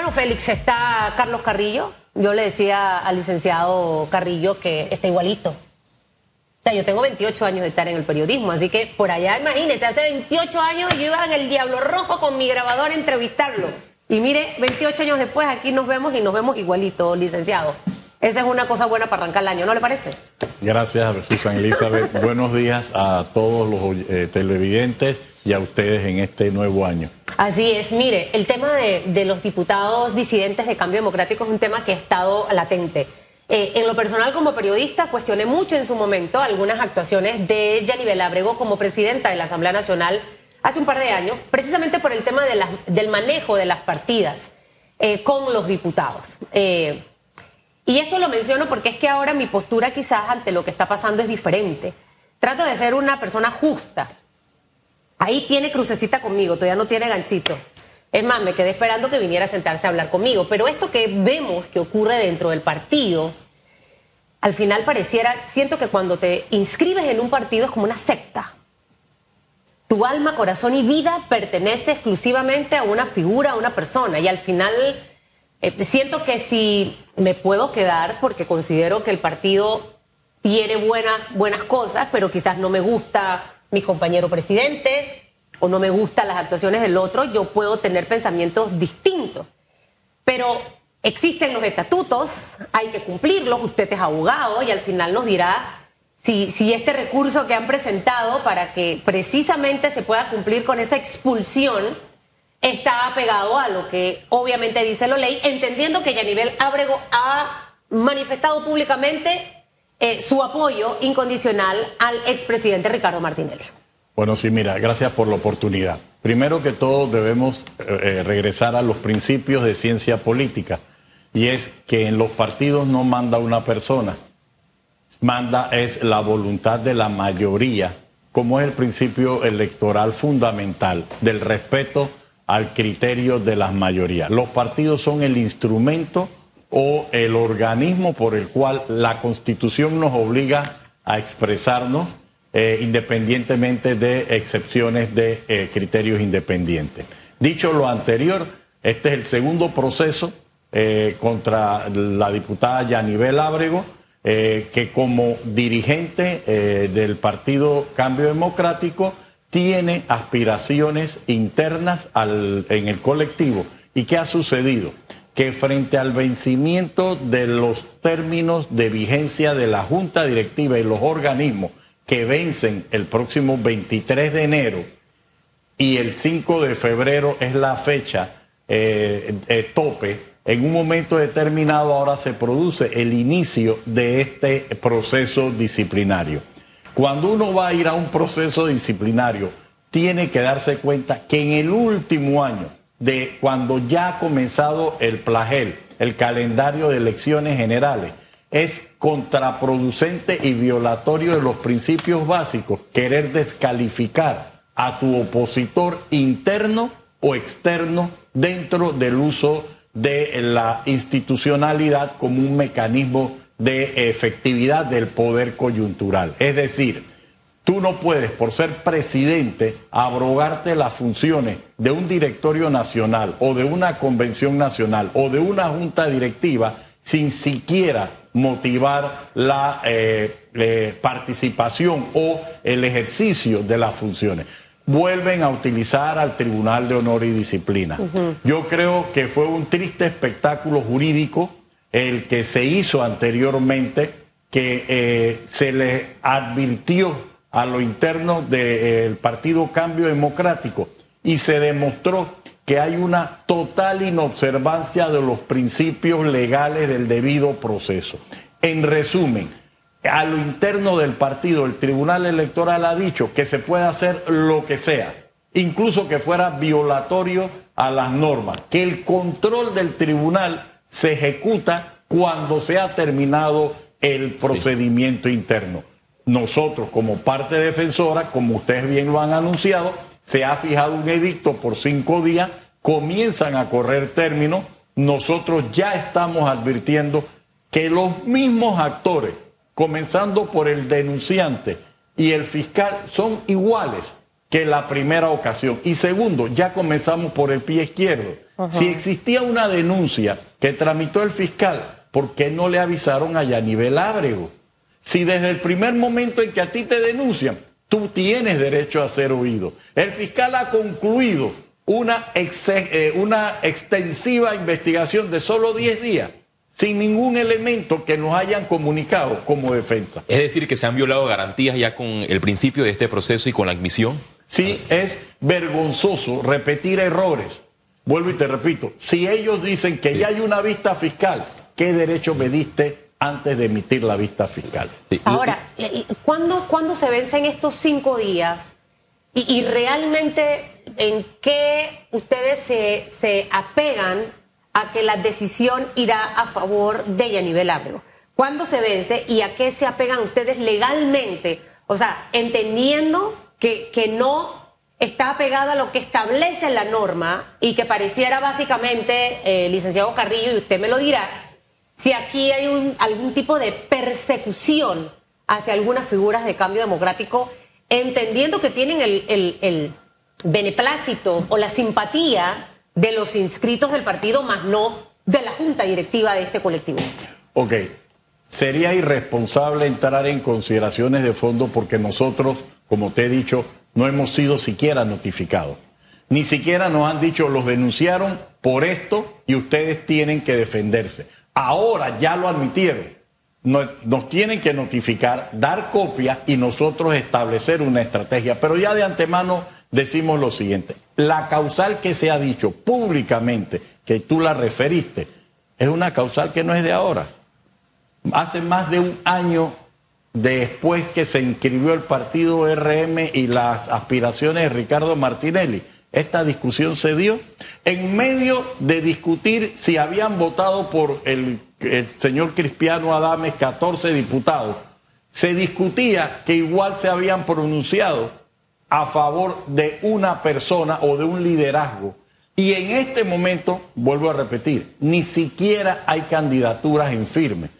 Bueno, Félix, está Carlos Carrillo. Yo le decía al licenciado Carrillo que está igualito. O sea, yo tengo 28 años de estar en el periodismo, así que por allá, imagínese, hace 28 años yo iba en el Diablo Rojo con mi grabador a entrevistarlo. Y mire, 28 años después aquí nos vemos y nos vemos igualito, licenciado. Esa es una cosa buena para arrancar el año, ¿no le parece? Gracias, Susan Elizabeth. Buenos días a todos los eh, televidentes y a ustedes en este nuevo año. Así es, mire, el tema de, los diputados disidentes de cambio democrático es un tema que ha estado latente. Eh, en lo personal, como periodista, cuestioné mucho en su momento algunas actuaciones de Yanibel Abrego como presidenta de la Asamblea Nacional hace un par de años, precisamente por el tema del manejo de las partidas eh, con los diputados. Y esto lo menciono porque es que ahora mi postura quizás ante lo que está pasando es diferente. Trato de ser una persona justa. Ahí tiene crucecita conmigo, todavía no tiene ganchito. Es más, me quedé esperando que viniera a sentarse a hablar conmigo. Pero esto que vemos que ocurre dentro del partido, al final pareciera, siento que cuando te inscribes en un partido es como una secta. Tu alma, corazón y vida pertenece exclusivamente a una figura, a una persona. Y al final eh, siento que si me puedo quedar, porque considero que el partido tiene buenas, buenas cosas, pero quizás no me gusta mi compañero presidente o no me gustan las actuaciones del otro, yo puedo tener pensamientos distintos. Pero existen los estatutos, hay que cumplirlos, usted es abogado y al final nos dirá si, si este recurso que han presentado para que precisamente se pueda cumplir con esa expulsión está apegado a lo que obviamente dice la ley, entendiendo que Yanivel Ábrego ha manifestado públicamente eh, su apoyo incondicional al expresidente Ricardo Martinelli. Bueno, sí, mira, gracias por la oportunidad. Primero que todo debemos eh, eh, regresar a los principios de ciencia política y es que en los partidos no manda una persona, manda es la voluntad de la mayoría, como es el principio electoral fundamental del respeto al criterio de las mayorías. Los partidos son el instrumento o el organismo por el cual la constitución nos obliga a expresarnos eh, independientemente de excepciones de eh, criterios independientes. Dicho lo anterior, este es el segundo proceso eh, contra la diputada Yanibel Ábrego, que como dirigente del Partido Cambio Democrático, tiene aspiraciones internas en el colectivo. ¿Y qué ha sucedido? Que frente al vencimiento de los términos de vigencia de la Junta Directiva y los organismos que vencen el próximo 23 de enero y el 5 de febrero es la fecha eh, eh, tope, en un momento determinado ahora se produce el inicio de este proceso disciplinario. Cuando uno va a ir a un proceso disciplinario, tiene que darse cuenta que en el último año de cuando ya ha comenzado el plagel, el calendario de elecciones generales, es contraproducente y violatorio de los principios básicos querer descalificar a tu opositor interno o externo dentro del uso de la institucionalidad como un mecanismo de efectividad del poder coyuntural. Es decir, tú no puedes, por ser presidente, abrogarte las funciones de un directorio nacional o de una convención nacional o de una junta directiva sin siquiera motivar la eh, eh, participación o el ejercicio de las funciones. Vuelven a utilizar al Tribunal de Honor y Disciplina. Yo creo que fue un triste espectáculo jurídico el que se hizo anteriormente, que eh, se le advirtió a lo interno del Partido Cambio Democrático y se demostró que hay una total inobservancia de los principios legales del debido proceso. En resumen, a lo interno del partido, el Tribunal Electoral ha dicho que se puede hacer lo que sea, incluso que fuera violatorio a las normas, que el control del tribunal se ejecuta cuando se ha terminado el procedimiento interno. Nosotros, como parte defensora, como ustedes bien lo han anunciado, se ha fijado un edicto por cinco días, comienzan a correr términos, nosotros ya estamos advirtiendo que los mismos actores, comenzando por el denunciante y el fiscal, son iguales que la primera ocasión. Y segundo, ya comenzamos por el pie izquierdo Si existía una denuncia que tramitó el fiscal, ¿por qué no le avisaron a Yanivel Ábrego? Si desde el primer momento en que a ti te denuncian, tú tienes derecho a ser oído. El fiscal ha concluido una, eh, una extensiva investigación de solo 10 días sin ningún elemento que nos hayan comunicado como defensa. Es decir, que se han violado garantías ya con el principio de este proceso y con la admisión. Sí, es vergonzoso repetir errores. Vuelvo y te repito, si ellos dicen que ya hay una vista fiscal, ¿qué derecho me diste antes de emitir la vista fiscal? Ahora, ¿cuándo, ¿cuándo, se vencen estos cinco días? Y, realmente, ¿en qué ustedes se, se apegan a que la decisión irá a favor de Yanivel Ábrego? ¿Cuándo se vence y a qué se apegan ustedes legalmente? O sea, entendiendo que, que no está apegada a lo que establece la norma y que pareciera básicamente, eh, licenciado Carrillo, y usted me lo dirá, si aquí hay un, algún tipo de persecución hacia algunas figuras de cambio democrático, entendiendo que tienen el, el, beneplácito o la simpatía de los inscritos del partido, más no de la junta directiva de este colectivo. Ok, sería irresponsable entrar en consideraciones de fondo porque nosotros, como te he dicho, no hemos sido siquiera notificados. Ni siquiera nos han dicho, los denunciaron por esto y ustedes tienen que defenderse. Ahora ya lo admitieron. Nos, tienen que notificar, dar copia y nosotros establecer una estrategia. Pero ya de antemano decimos lo siguiente. La causal que se ha dicho públicamente, que tú la referiste, es una causal que no es de ahora. Hace más de un año después que se inscribió el partido RM y las aspiraciones de Ricardo Martinelli. Esta discusión se dio en medio de discutir si habían votado por el, señor Cristiano Adames 14 diputados. Se discutía que igual se habían pronunciado a favor de una persona o de un liderazgo. Y en este momento, vuelvo a repetir, ni siquiera hay candidaturas en firme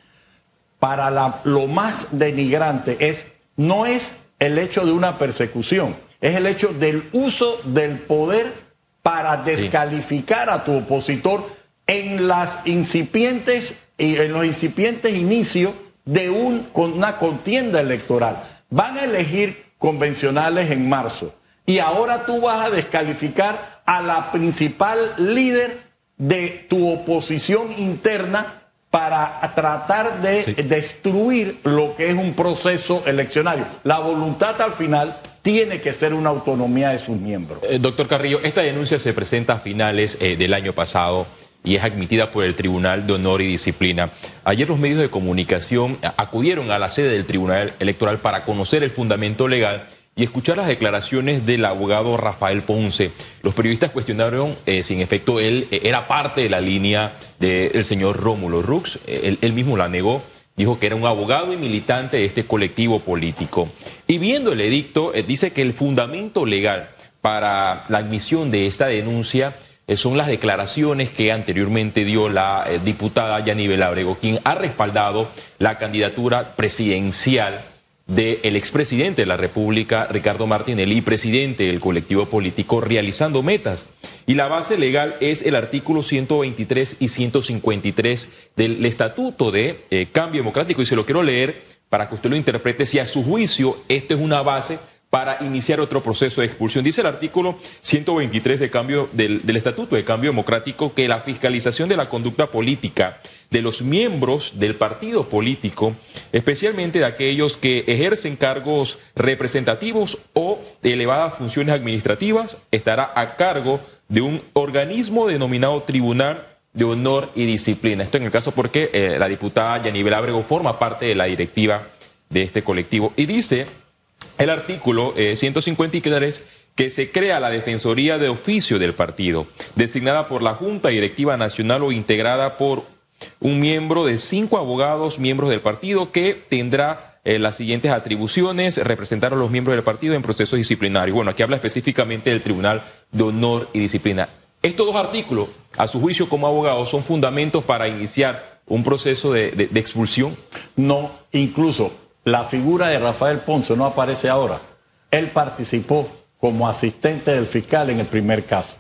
para lo más denigrante es, no es el hecho de una persecución, es el hecho del uso del poder para descalificar a tu opositor en las incipientes en los incipientes inicios de un, una contienda electoral. Van a elegir convencionales en marzo y ahora tú vas a descalificar a la principal líder de tu oposición interna para tratar de destruir lo que es un proceso eleccionario. La voluntad al final tiene que ser una autonomía de sus miembros. Eh, doctor Carrillo, esta denuncia se presenta a finales eh, del año pasado y es admitida por el Tribunal de Honor y Disciplina. Ayer los medios de comunicación acudieron a la sede del Tribunal Electoral para conocer el fundamento legal y escuchar las declaraciones del abogado Rafael Ponce. Los periodistas cuestionaron eh, si en efecto él eh, era parte de la línea del señor Rómulo Rux. Eh, él, mismo la negó. Dijo que era un abogado y militante de este colectivo político. Y viendo el edicto, dice que el fundamento legal para la admisión de esta denuncia son las declaraciones que anteriormente dio la diputada Yanibel Abrego, quien ha respaldado la candidatura presidencial del expresidente de la República, Ricardo Martinelli, presidente del colectivo político Realizando Metas. Y la base legal es el artículo 123 y 153 del Estatuto de eh, Cambio Democrático. Y se lo quiero leer para que usted lo interprete si a su juicio esto es una base para iniciar otro proceso de expulsión. Dice el artículo 123 de cambio, del, Estatuto de Cambio Democrático que la fiscalización de la conducta política de los miembros del partido político, especialmente de aquellos que ejercen cargos representativos o de elevadas funciones administrativas, estará a cargo de un organismo denominado Tribunal de Honor y Disciplina. Esto en el caso porque eh, la diputada Yanibel Ábrego forma parte de la directiva de este colectivo y dice el artículo 153 eh, que se crea la Defensoría de Oficio del partido, designada por la Junta Directiva Nacional o integrada por un miembro de cinco abogados miembros del partido que tendrá eh, las siguientes atribuciones, representar a los miembros del partido en procesos disciplinarios. Bueno, aquí habla específicamente del Tribunal de Honor y Disciplina. Estos dos artículos, a su juicio como abogado, son fundamentos para iniciar un proceso de expulsión. No, incluso la figura de Rafael Ponce no aparece ahora. Él participó como asistente del fiscal en el primer caso.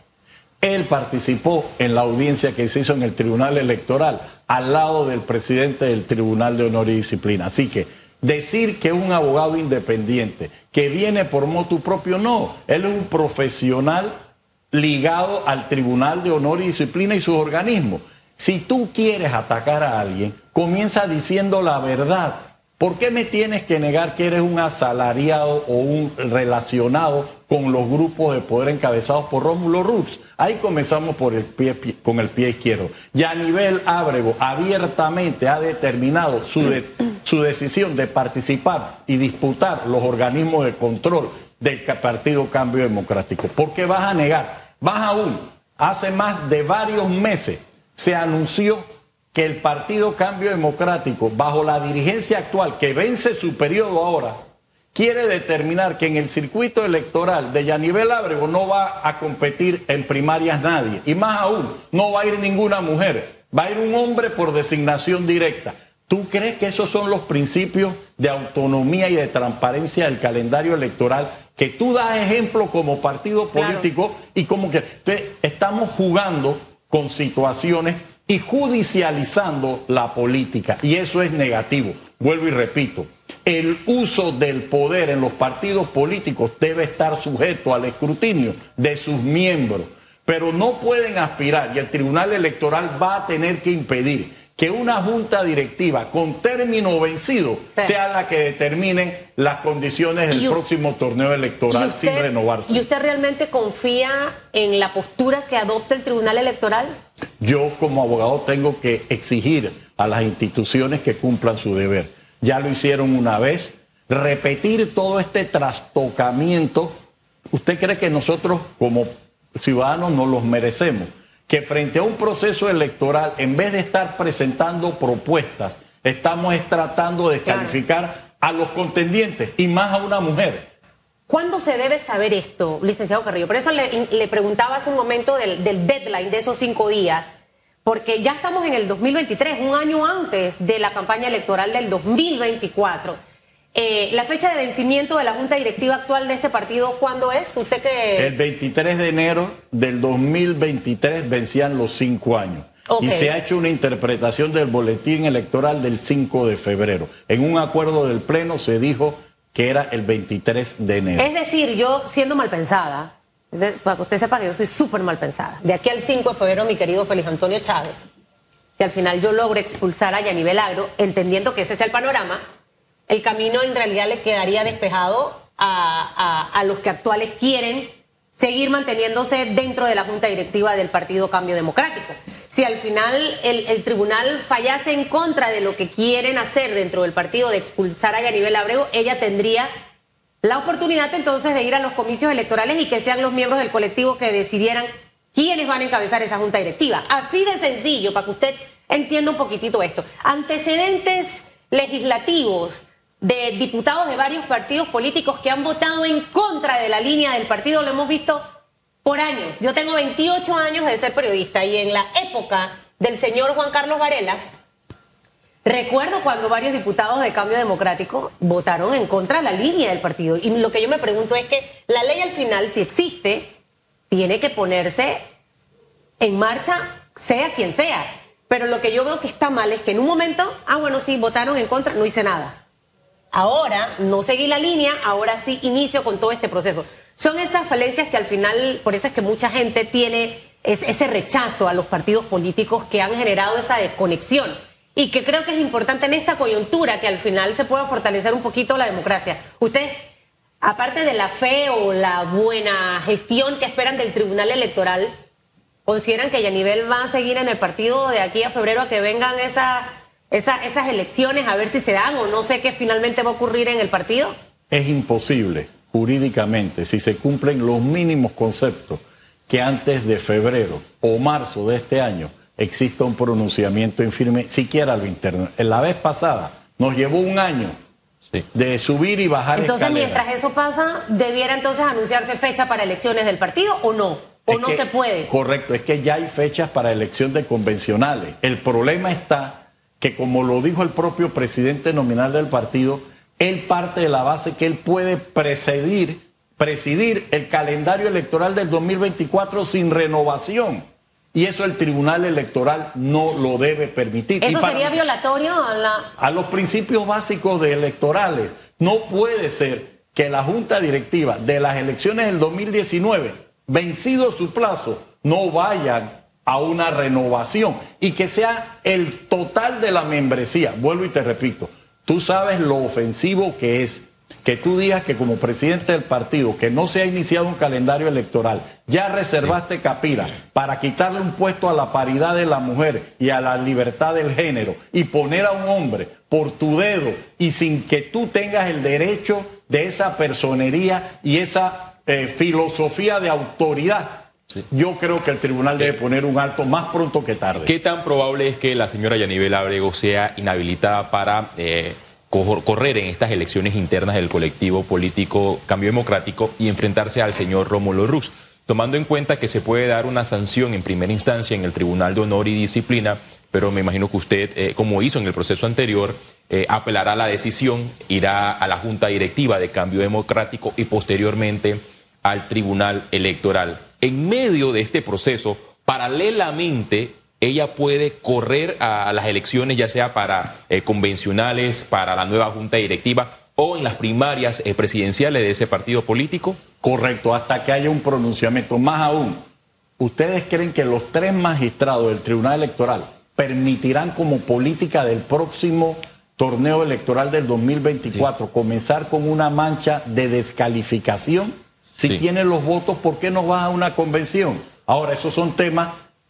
Él participó en la audiencia que se hizo en el Tribunal Electoral al lado del presidente del Tribunal de Honor y Disciplina. Así que decir que un abogado independiente, que viene por motu propio, no. Él es un profesional ligado al Tribunal de Honor y Disciplina y sus organismos. Si tú quieres atacar a alguien, comienza diciendo la verdad. ¿Por qué me tienes que negar que eres un asalariado o un relacionado con los grupos de poder encabezados por Rómulo Rux? Ahí comenzamos por el pie, con el pie izquierdo. Y a nivel Ábrego abiertamente ha determinado su, su decisión de participar y disputar los organismos de control del Partido Cambio Democrático. ¿Por qué vas a negar? Vas aún, hace más de varios meses se anunció que el Partido Cambio Democrático, bajo la dirigencia actual, que vence su periodo ahora, quiere determinar que en el circuito electoral de Yanivel Ábrego no va a competir en primarias nadie. Y más aún, no va a ir ninguna mujer, va a ir un hombre por designación directa. ¿Tú crees que esos son los principios de autonomía y de transparencia del calendario electoral que tú das ejemplo como partido político y como que estamos jugando con situaciones y judicializando la política. Y eso es negativo. Vuelvo y repito, el uso del poder en los partidos políticos debe estar sujeto al escrutinio de sus miembros, pero no pueden aspirar y el Tribunal Electoral va a tener que impedir que una junta directiva con término vencido sea la que determine las condiciones del próximo torneo electoral sin renovarse. ¿Y usted realmente confía en la postura que adopte el Tribunal Electoral? Yo como abogado tengo que exigir a las instituciones que cumplan su deber. Ya lo hicieron una vez. Repetir todo este trastocamiento, ¿usted cree que nosotros como ciudadanos no los merecemos? Que frente a un proceso electoral, en vez de estar presentando propuestas, estamos tratando de descalificar a los contendientes y más a una mujer. ¿Cuándo se debe saber esto, licenciado Carrillo? Por eso le, preguntaba hace un momento del, del, deadline de esos cinco días, porque ya estamos en el 2023, un año antes de la campaña electoral del 2024. Eh, la fecha de vencimiento de la junta directiva actual de este partido, ¿cuándo es? Usted que... El 23 de enero del 2023 vencían los cinco años. Y se ha hecho una interpretación del boletín electoral del 5 de febrero. En un acuerdo del Pleno se dijo que era el 23 de enero. Es decir, yo siendo mal pensada, para que usted sepa que yo soy súper mal pensada, de aquí al 5 de febrero, mi querido Félix Antonio Chávez, si al final yo logro expulsar a Yanivel Agro, entendiendo que ese es el panorama, el camino en realidad le quedaría despejado a, los que actuales quieren seguir manteniéndose dentro de la junta directiva del Partido Cambio Democrático. Si al final el, tribunal fallase en contra de lo que quieren hacer dentro del partido de expulsar a Yanibel Abreu, ella tendría la oportunidad entonces de ir a los comicios electorales y que sean los miembros del colectivo que decidieran quiénes van a encabezar esa junta directiva. Así de sencillo, para que usted entienda un poquitito esto. Antecedentes legislativos de diputados de varios partidos políticos que han votado en contra de la línea del partido, lo hemos visto por años. Yo tengo 28 años de ser periodista y en la época del señor Juan Carlos Varela, recuerdo cuando varios diputados de Cambio Democrático votaron en contra de la línea del partido. Y lo que yo me pregunto es que la ley al final, si existe, tiene que ponerse en marcha, sea quien sea. Pero lo que yo veo que está mal es que en un momento, ah, bueno, sí, votaron en contra, no hice nada. Ahora no seguí la línea, ahora sí inicio con todo este proceso. Son esas falencias que al final, por eso es que mucha gente tiene ese rechazo a los partidos políticos que han generado esa desconexión y que creo que es importante en esta coyuntura que al final se pueda fortalecer un poquito la democracia. Ustedes, aparte de la fe o la buena gestión que esperan del Tribunal Electoral, ¿consideran que Yanivel va a seguir en el partido de aquí a febrero a que vengan esas esas elecciones, a ver si se dan o no sé qué finalmente va a ocurrir en el partido? Es imposible jurídicamente si se cumplen los mínimos conceptos que antes de febrero o marzo de este año exista un pronunciamiento infirme, siquiera lo interno. En la vez pasada nos llevó un año de subir y bajar. Entonces, mientras eso pasa, ¿debiera entonces anunciarse fecha para elecciones del partido o no? ¿O no se puede? Correcto, es que ya hay fechas para elección de convencionales. El problema está que como lo dijo el propio presidente nominal del partido, él parte de la base que él puede precedir presidir el calendario electoral del 2024 sin renovación. Y eso el Tribunal Electoral no lo debe permitir. ¿Eso sería violatorio a, la... a los principios básicos de electorales? No puede ser que la Junta Directiva de las elecciones del 2019, vencido su plazo, no vayan a una renovación y que sea el total de la membresía. Vuelvo y te repito, tú sabes lo ofensivo que es que tú digas que como presidente del partido, que no se ha iniciado un calendario electoral, ya reservaste Capira para quitarle un puesto a la paridad de la mujer y a la libertad del género y poner a un hombre por tu dedo y sin que tú tengas el derecho de esa personería y esa eh, filosofía de autoridad. Yo creo que el tribunal debe eh, poner un alto más pronto que tarde. ¿Qué tan probable es que la señora Yanibel Abrego sea inhabilitada para... Eh, correr en estas elecciones internas del colectivo político Cambio Democrático y enfrentarse al señor Rómulo Rux, tomando en cuenta que se puede dar una sanción en primera instancia en el Tribunal de Honor y Disciplina, pero me imagino que usted, eh, como hizo en el proceso anterior, eh, apelará a la decisión, irá a la Junta Directiva de Cambio Democrático y posteriormente al Tribunal Electoral. En medio de este proceso, paralelamente ella puede correr a las elecciones, ya sea para eh, convencionales, para la nueva junta directiva o en las primarias eh, presidenciales de ese partido político? Correcto, hasta que haya un pronunciamiento. Más aún, ¿ustedes creen que los tres magistrados del Tribunal Electoral permitirán como política del próximo torneo electoral del 2024 comenzar con una mancha de descalificación? Si tienen los votos, ¿por qué no va a una convención? Ahora, esos son temas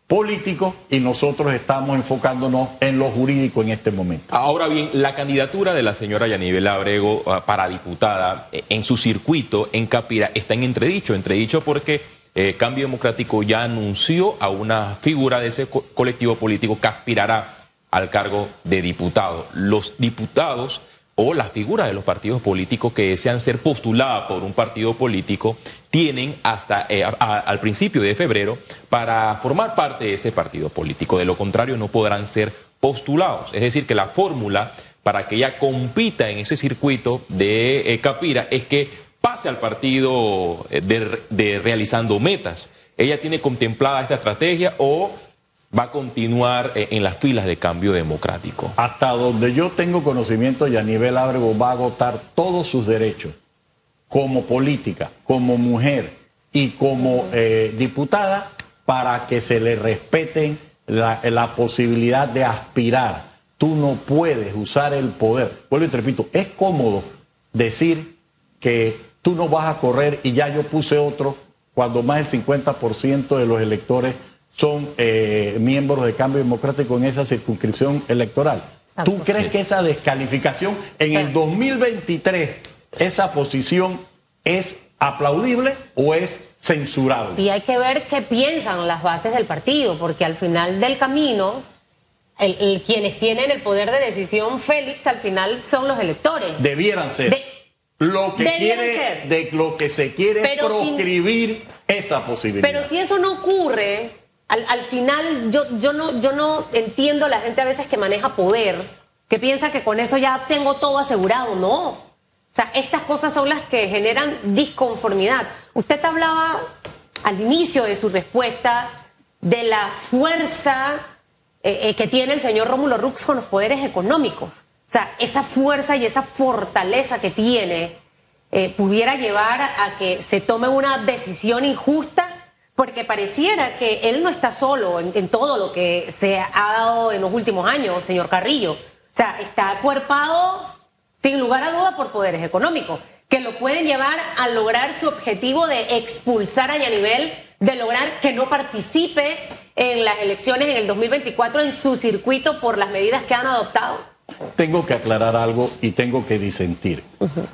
político y nosotros estamos enfocándonos en lo jurídico en este momento. Ahora bien, la candidatura de la señora Yanibel Abrego ah, para diputada eh, en su circuito en Capira está en entredicho, entredicho porque eh, Cambio Democrático ya anunció a una figura de ese colectivo político que aspirará al cargo de diputado. Los diputados o las figuras de los partidos políticos que desean ser postuladas por un partido político tienen hasta eh, al principio de febrero para formar parte de ese partido político. De lo contrario, no podrán ser postulados. Es decir, que la fórmula para que ella compita en ese circuito de eh, Capira es que pase al partido eh, de realizando metas. Ella tiene contemplada esta estrategia o va a continuar eh, en las filas de cambio democrático. Hasta donde yo tengo conocimiento, Yanivel Ábrego va a agotar todos sus derechos como política, como mujer y como eh, diputada para que se le respeten la, posibilidad de aspirar. Tú no puedes usar el poder. Vuelvo y te repito, es cómodo decir que tú no vas a correr y ya yo puse otro cuando más del 50% de los electores son eh, miembros de Cambio Democrático en esa circunscripción electoral. ¿Tú crees que esa descalificación en el 2023, esa posición es aplaudible o es censurable? Y hay que ver qué piensan las bases del partido, porque al final del camino, quienes tienen el poder de decisión, Félix, al final son los electores. Debieran ser. lo que quiere, de lo que se quiere proscribir esa posibilidad. Pero si eso no ocurre, al, final yo, yo, no, yo no entiendo la gente a veces que maneja poder, que piensa que con eso ya tengo todo asegurado. No. O sea, estas cosas son las que generan disconformidad. Usted hablaba al inicio de su respuesta de la fuerza eh, eh, que tiene el señor Rómulo Rux con los poderes económicos. O sea, esa fuerza y esa fortaleza que tiene eh, pudiera llevar a que se tome una decisión injusta porque pareciera que él no está solo en, todo lo que se ha dado en los últimos años, señor Carrillo. O sea, está acuerpado, sin lugar a duda, por poderes económicos, que lo pueden llevar a lograr su objetivo de expulsar a Yanivel, de lograr que no participe en las elecciones en el 2024 en su circuito por las medidas que han adoptado. Tengo que aclarar algo y tengo que disentir.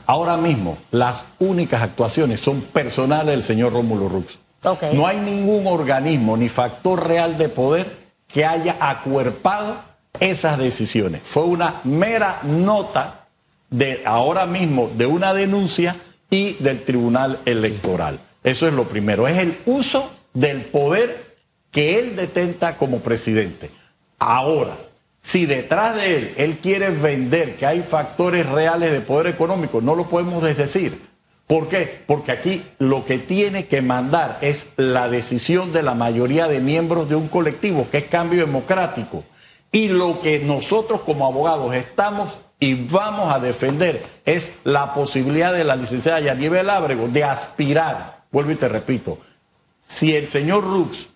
Ahora mismo, las únicas actuaciones son personales del señor Rómulo Rux. No hay ningún organismo ni factor real de poder que haya acuerpado esas decisiones. Fue una mera nota de ahora mismo de una denuncia y del Tribunal Electoral. Eso es lo primero. Es el uso del poder que él detenta como presidente. Ahora, si detrás de él él quiere vender que hay factores reales de poder económico, no lo podemos decir ¿Por qué? Porque aquí lo que tiene que mandar es la decisión de la mayoría de miembros de un colectivo, que es cambio democrático. Y lo que nosotros como abogados estamos y vamos a defender es la posibilidad de la licenciada Yanivel Ábrego de aspirar, vuelvo y te repito, si el señor Rux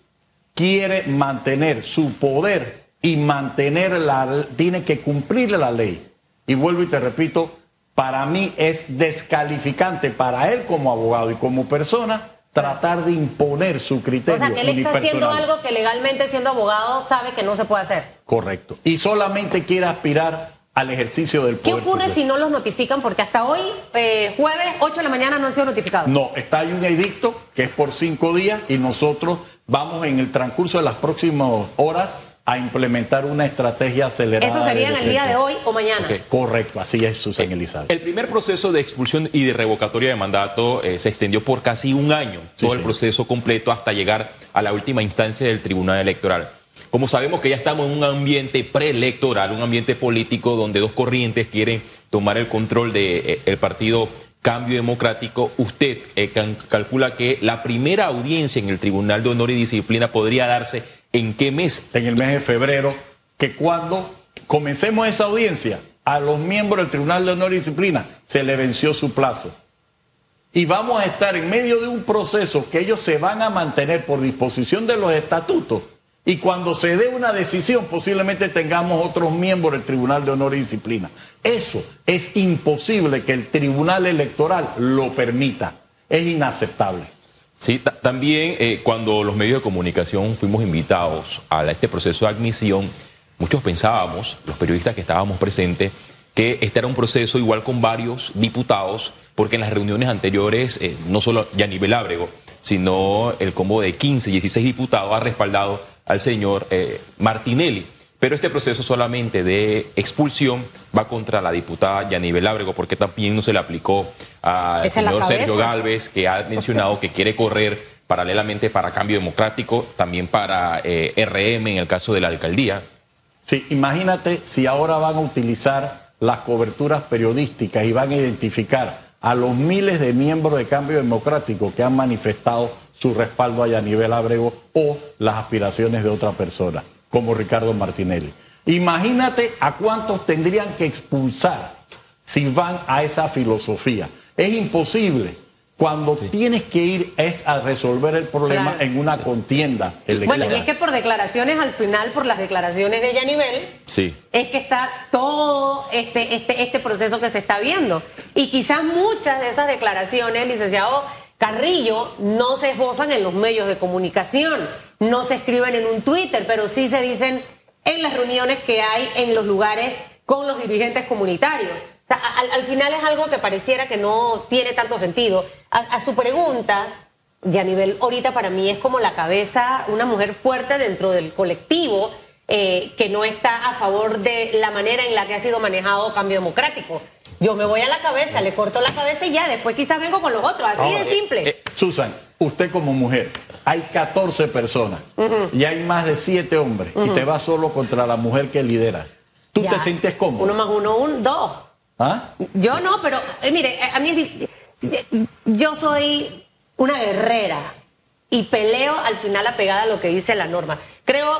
quiere mantener su poder y mantener la, tiene que cumplir la ley. Y vuelvo y te repito, para mí es descalificante para él como abogado y como persona tratar de imponer su criterio. O sea, que él está haciendo algo que legalmente siendo abogado sabe que no se puede hacer. Correcto. Y solamente quiere aspirar al ejercicio del poder. ¿Qué ocurre si no los notifican? Porque hasta hoy, eh, jueves, 8 de la mañana, no han sido notificados. No, está ahí un edicto que es por cinco días y nosotros vamos en el transcurso de las próximas horas a implementar una estrategia acelerada. Eso sería en el día de hoy o mañana. Correcto, así es, Susan eh, Elizabeth. El primer proceso de expulsión y de revocatoria de mandato eh, se extendió por casi un año, todo el proceso completo hasta llegar a la última instancia del Tribunal Electoral. Como sabemos que ya estamos en un ambiente preelectoral, un ambiente político donde dos corrientes quieren tomar el control del de, eh, partido Cambio Democrático, usted eh, calcula que la primera audiencia en el Tribunal de Honor y Disciplina podría darse en qué mes? En el mes de febrero, que cuando comencemos esa audiencia, a los miembros del Tribunal de Honor y Disciplina se le venció su plazo. Y vamos a estar en medio de un proceso que ellos se van a mantener por disposición de los estatutos y cuando se dé una decisión, posiblemente tengamos otros miembros del Tribunal de Honor y Disciplina. Eso es imposible que el Tribunal Electoral lo permita. Es inaceptable. Sí, también eh, cuando los medios de comunicación fuimos invitados a este proceso de admisión, muchos pensábamos, los periodistas que estábamos presentes, que este era un proceso igual con varios diputados, porque en las reuniones anteriores, eh, no solo Yanivel Ábrego, sino el combo de 15, 16 diputados ha respaldado al señor eh, Martinelli. Pero este proceso solamente de expulsión va contra la diputada Yanivel Ábrego, porque también no se le aplicó al señor Sergio Galvez, que ha mencionado que quiere correr paralelamente para Cambio Democrático, también para eh, RM en el caso de la alcaldía. Sí, imagínate si ahora van a utilizar las coberturas periodísticas y van a identificar a los miles de miembros de Cambio Democrático que han manifestado su respaldo a Yanivel Abrego o las aspiraciones de otra persona, como Ricardo Martinelli. Imagínate a cuántos tendrían que expulsar si van a esa filosofía. Es imposible. Cuando tienes que ir es a resolver el problema en una contienda electoral. Bueno, y es que por declaraciones, al final, por las declaraciones de Yanivel, sí. es que está todo este, este, este proceso que se está viendo. Y quizás muchas de esas declaraciones, licenciado Carrillo no se esbozan en los medios de comunicación, no se escriben en un Twitter, pero sí se dicen en las reuniones que hay en los lugares con los dirigentes comunitarios. al, final es algo que pareciera que no tiene tanto sentido. A, su pregunta, y a nivel ahorita para mí es como la cabeza, una mujer fuerte dentro del colectivo eh, que no está a favor de la manera en la que ha sido manejado cambio democrático. Yo me voy a la cabeza, le corto la cabeza y ya, después quizás vengo con los otros, así de simple. Eh, Susan, usted como mujer, hay 14 personas y hay más de 7 hombres y te vas solo contra la mujer que lidera. ¿Tú te sientes cómodo? Uno más uno, un, dos. ¿Ah? Yo no, pero eh, mire, eh, a mí es, yo soy una guerrera y peleo al final apegada a lo que dice la norma. Creo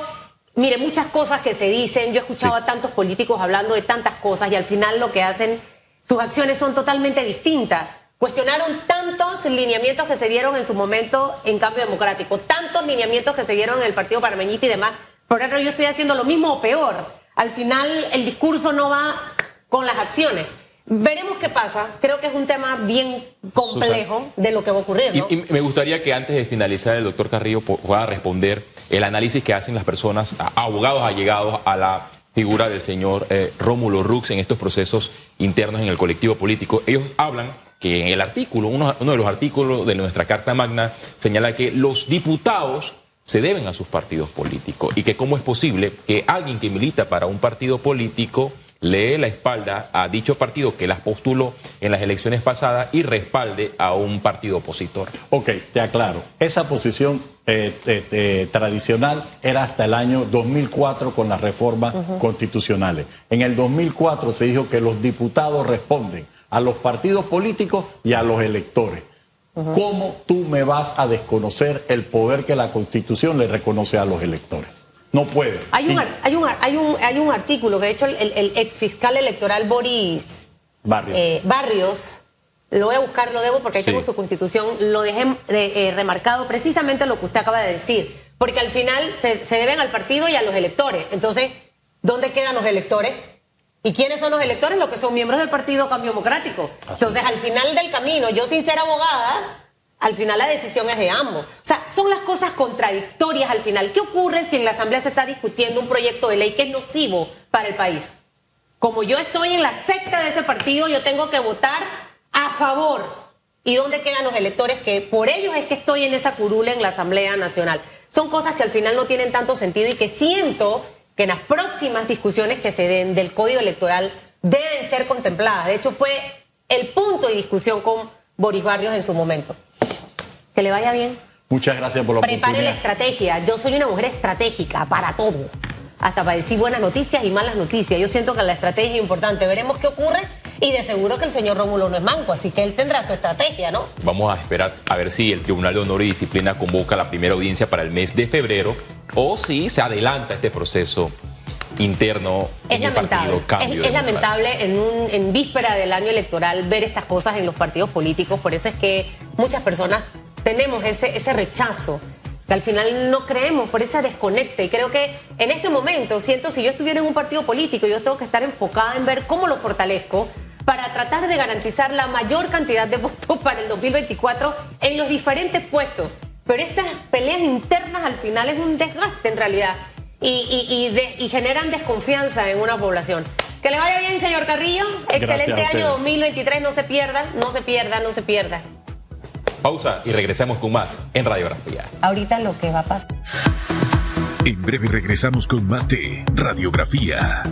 Mire, muchas cosas que se dicen, yo he escuchado a tantos políticos hablando de tantas cosas y al final lo que hacen sus acciones son totalmente distintas. Cuestionaron tantos lineamientos que se dieron en su momento en cambio democrático, tantos lineamientos que se dieron en el Partido Parameñita y demás. Por ejemplo, yo estoy haciendo lo mismo o peor. Al final el discurso no va con las acciones. Veremos qué pasa. Creo que es un tema bien complejo de lo que va a ocurrir. Y, me gustaría que antes de finalizar el doctor Carrillo pueda responder el análisis que hacen las personas, abogados allegados a la figura del señor eh, Rómulo Rux en estos procesos internos en el colectivo político. Ellos hablan que en el artículo, uno, de los artículos de nuestra Carta Magna señala que los diputados se deben a sus partidos políticos y que cómo es posible que alguien que milita para un partido político lee la espalda a dicho partido que las postuló en las elecciones pasadas y respalde a un partido opositor. Ok, te aclaro. Esa posición eh, eh, eh, tradicional era hasta el año 2004 con las reformas constitucionales. En el 2004 se dijo que los diputados responden a los partidos políticos y a los electores. ¿Cómo tú me vas a desconocer el poder que la Constitución le reconoce a los electores? No puede. Hay un, hay un, hay un, hay un artículo que de hecho el, el ex fiscal electoral Boris Barrios. Eh, Barrios, lo voy a buscar, lo debo porque ahí Sí. tengo su constitución, lo dejé eh, eh, remarcado precisamente lo que usted acaba de decir, porque al final se, se deben al partido y a los electores. Entonces, ¿dónde quedan los electores? ¿Y quiénes son los electores? Los que son miembros del Partido Cambio Democrático. Así Entonces, al final del camino, yo sin ser abogada, al final la decisión es de ambos. O sea, son las cosas contradictorias al final. ¿Qué ocurre si en la Asamblea se está discutiendo un proyecto de ley que es nocivo para el país? Como yo estoy en la secta de ese partido, yo tengo que votar a favor. ¿Y dónde quedan los electores que por ellos es que estoy en esa curula en la Asamblea Nacional? Son cosas que al final no tienen tanto sentido y que siento que en las próximas discusiones que se den del Código Electoral deben ser contempladas. De hecho, fue el punto de discusión con Boris Barrios en su momento. Que le vaya bien. Muchas gracias por la Prepare la estrategia. Yo soy una mujer estratégica para todo. Hasta para decir buenas noticias y malas noticias. Yo siento que la estrategia es importante. Veremos qué ocurre y de seguro que el señor Rómulo no es manco, así que él tendrá su estrategia, ¿no? Vamos a esperar a ver si el Tribunal de Honor y Disciplina convoca la primera audiencia para el mes de febrero o si se adelanta este proceso interno Es en el lamentable. partido Cambio es, es lamentable en, un, en víspera del año electoral ver estas cosas en los partidos políticos. Por eso es que muchas personas tenemos ese, ese rechazo, que al final no creemos, por esa desconecte. Y creo que en este momento, siento, si yo estuviera en un partido político, yo tengo que estar enfocada en ver cómo lo fortalezco para tratar de garantizar la mayor cantidad de votos para el 2024 en los diferentes puestos. Pero estas peleas internas al final es un desgaste en realidad y, y- y de- y generan desconfianza en una población. Que le vaya bien, señor Carrillo. Excelente año usted. 2023. No se pierda, no se pierda, no se pierda. Pausa y regresamos con más en Radiografía. Ahorita lo que va a pasar. En breve regresamos con más de Radiografía.